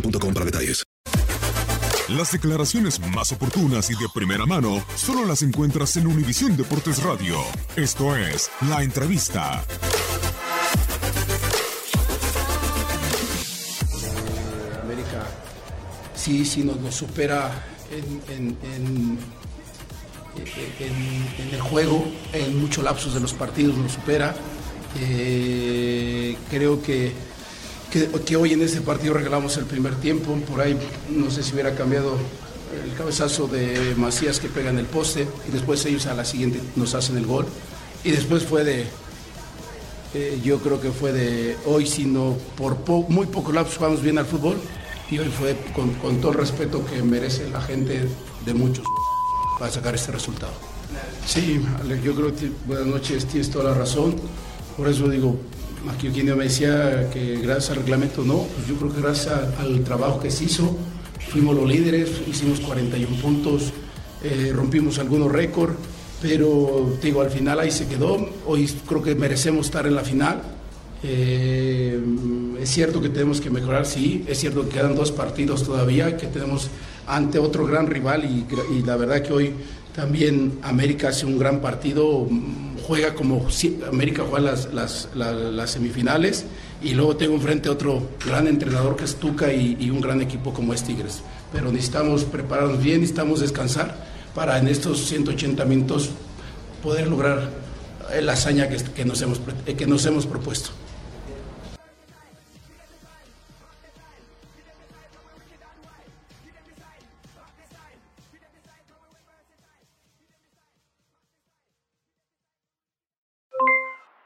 boostmobile.com para detalles. Las declaraciones más oportunas y de primera mano solo las encuentras en Univisión Deportes Radio. Esto es La Entrevista. América sí, sí nos, nos supera en, en- en- en- en el juego, en muchos lapsos de los partidos nos supera. Eh, creo que, que, hoy en este partido regalamos el primer tiempo, por ahí no sé si hubiera cambiado el cabezazo de Macías que pega en el poste y después ellos a la siguiente nos hacen el gol y después fue de, eh, yo creo que fue de hoy, sino por po- muy poco lapso jugamos bien al fútbol y hoy fue con, todo el respeto que merece la gente de muchos para sacar este resultado. Sí, yo creo que buenas noches, tienes toda la razón. Por eso digo, aquí quien me decía que gracias al reglamento no, pues yo creo que gracias al trabajo que se hizo, fuimos los líderes, hicimos 41 puntos, eh, rompimos algunos récords, pero te digo, al final ahí se quedó. Hoy creo que merecemos estar en la final. Eh, es cierto que tenemos que mejorar, sí, es cierto que quedan dos partidos todavía, que tenemos ante otro gran rival y, y la verdad que hoy también América hace un gran partido, juega como América juega las, las, la- las semifinales y luego tengo enfrente otro gran entrenador que es Tuca y, un gran equipo como es Tigres. Pero necesitamos prepararnos bien, necesitamos descansar para en estos 180 minutos poder lograr eh, la hazaña que, nos hemos, eh, que nos hemos propuesto.